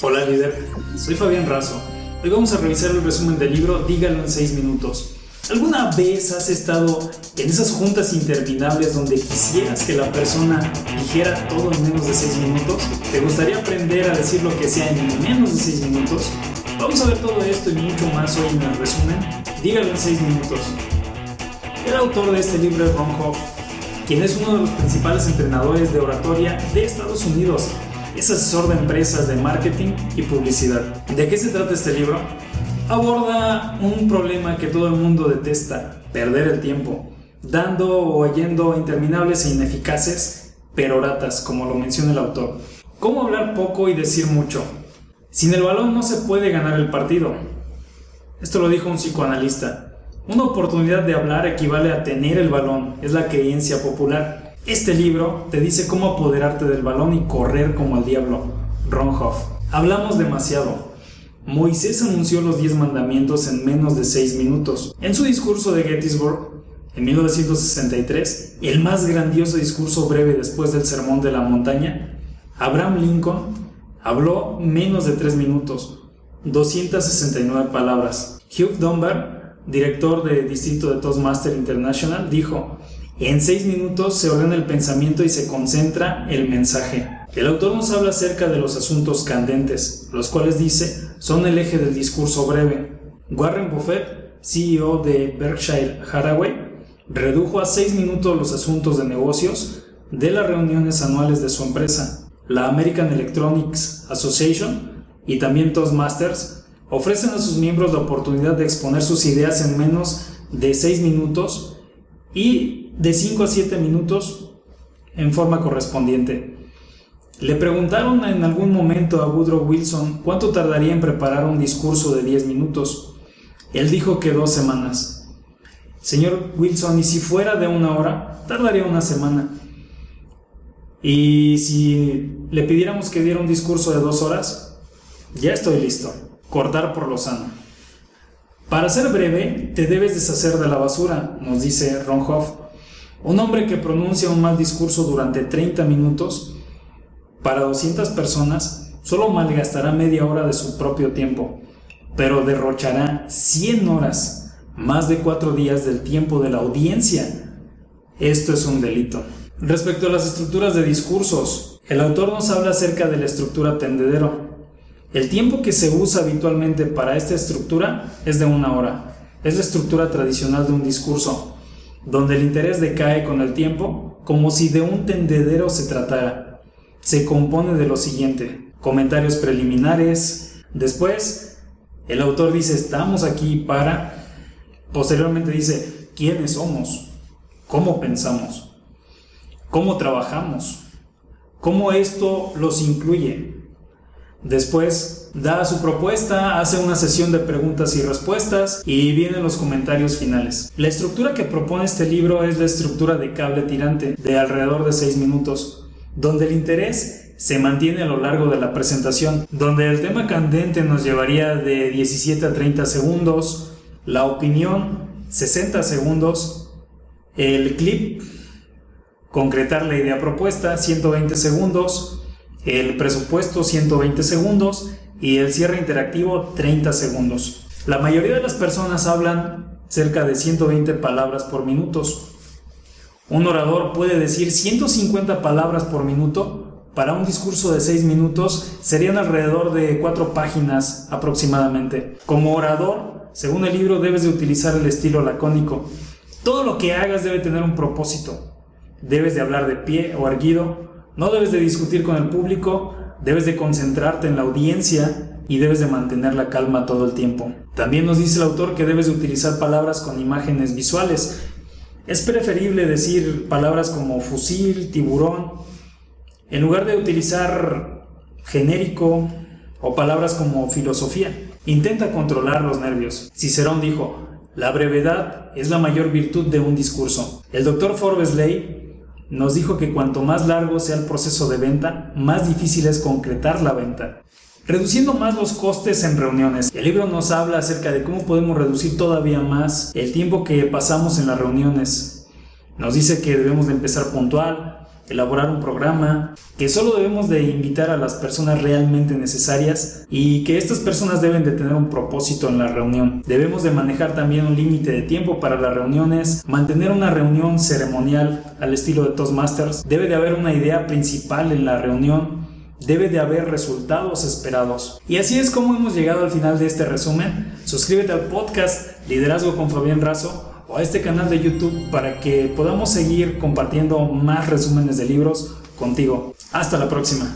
Hola líder, soy Fabián Razo. Hoy vamos a revisar el resumen del libro Dígalo en 6 minutos. ¿Alguna vez has estado en esas juntas interminables donde quisieras que la persona dijera todo en menos de 6 minutos? ¿Te gustaría aprender a decir lo que sea en menos de 6 minutos? Vamos a ver todo esto y mucho más hoy en el resumen. Dígalo en 6 minutos. El autor de este libro es Ron Hoff, quien es uno de los principales entrenadores de oratoria de Estados Unidos es asesor de empresas de marketing y publicidad. ¿De qué se trata este libro? Aborda un problema que todo el mundo detesta, perder el tiempo, dando o oyendo interminables e ineficaces peroratas, como lo menciona el autor. ¿Cómo hablar poco y decir mucho? Sin el balón no se puede ganar el partido. Esto lo dijo un psicoanalista. Una oportunidad de hablar equivale a tener el balón, es la creencia popular. Este libro te dice cómo apoderarte del balón y correr como el diablo. Ron Hoff. Hablamos demasiado. Moisés anunció los 10 mandamientos en menos de 6 minutos. En su discurso de Gettysburg, en 1963, el más grandioso discurso breve después del Sermón de la Montaña, Abraham Lincoln habló menos de 3 minutos, 269 palabras. Hugh Dunbar, director de distrito de Toastmaster International, dijo, en seis minutos se ordena el pensamiento y se concentra el mensaje. El autor nos habla acerca de los asuntos candentes, los cuales dice son el eje del discurso breve. Warren Buffett, CEO de Berkshire Hathaway, redujo a seis minutos los asuntos de negocios de las reuniones anuales de su empresa. La American Electronics Association y también Toastmasters ofrecen a sus miembros la oportunidad de exponer sus ideas en menos de seis minutos y de 5 a 7 minutos en forma correspondiente. Le preguntaron en algún momento a Woodrow Wilson cuánto tardaría en preparar un discurso de 10 minutos. Él dijo que dos semanas. Señor Wilson, ¿y si fuera de una hora? Tardaría una semana. Y si le pidiéramos que diera un discurso de dos horas, ya estoy listo. Cortar por lo sano. Para ser breve, te debes deshacer de la basura, nos dice Ron Hoff. Un hombre que pronuncia un mal discurso durante 30 minutos para 200 personas solo malgastará media hora de su propio tiempo, pero derrochará 100 horas, más de 4 días del tiempo de la audiencia. Esto es un delito. Respecto a las estructuras de discursos, el autor nos habla acerca de la estructura tendedero, el tiempo que se usa habitualmente para esta estructura es de una hora. Es la estructura tradicional de un discurso, donde el interés decae con el tiempo como si de un tendedero se tratara. Se compone de lo siguiente, comentarios preliminares, después el autor dice estamos aquí para, posteriormente dice quiénes somos, cómo pensamos, cómo trabajamos, cómo esto los incluye, Después da su propuesta, hace una sesión de preguntas y respuestas y vienen los comentarios finales. La estructura que propone este libro es la estructura de cable tirante de alrededor de 6 minutos, donde el interés se mantiene a lo largo de la presentación, donde el tema candente nos llevaría de 17 a 30 segundos, la opinión 60 segundos, el clip concretar la idea propuesta 120 segundos, el presupuesto 120 segundos y el cierre interactivo 30 segundos. La mayoría de las personas hablan cerca de 120 palabras por minuto. Un orador puede decir 150 palabras por minuto. Para un discurso de 6 minutos serían alrededor de 4 páginas aproximadamente. Como orador, según el libro, debes de utilizar el estilo lacónico. Todo lo que hagas debe tener un propósito. Debes de hablar de pie o erguido, no debes de discutir con el público, debes de concentrarte en la audiencia y debes de mantener la calma todo el tiempo. También nos dice el autor que debes de utilizar palabras con imágenes visuales. Es preferible decir palabras como fusil, tiburón, en lugar de utilizar genérico o palabras como filosofía. Intenta controlar los nervios. Cicerón dijo, la brevedad es la mayor virtud de un discurso. El doctor Forbes Ley nos dijo que cuanto más largo sea el proceso de venta, más difícil es concretar la venta. Reduciendo más los costes en reuniones. El libro nos habla acerca de cómo podemos reducir todavía más el tiempo que pasamos en las reuniones. Nos dice que debemos de empezar puntual, elaborar un programa, que solo debemos de invitar a las personas realmente necesarias y que estas personas deben de tener un propósito en la reunión. Debemos de manejar también un límite de tiempo para las reuniones, mantener una reunión ceremonial al estilo de Toastmasters, debe de haber una idea principal en la reunión, debe de haber resultados esperados. Y así es como hemos llegado al final de este resumen. Suscríbete al podcast Liderazgo con Fabián Razo o a este canal de YouTube para que podamos seguir compartiendo más resúmenes de libros contigo. Hasta la próxima.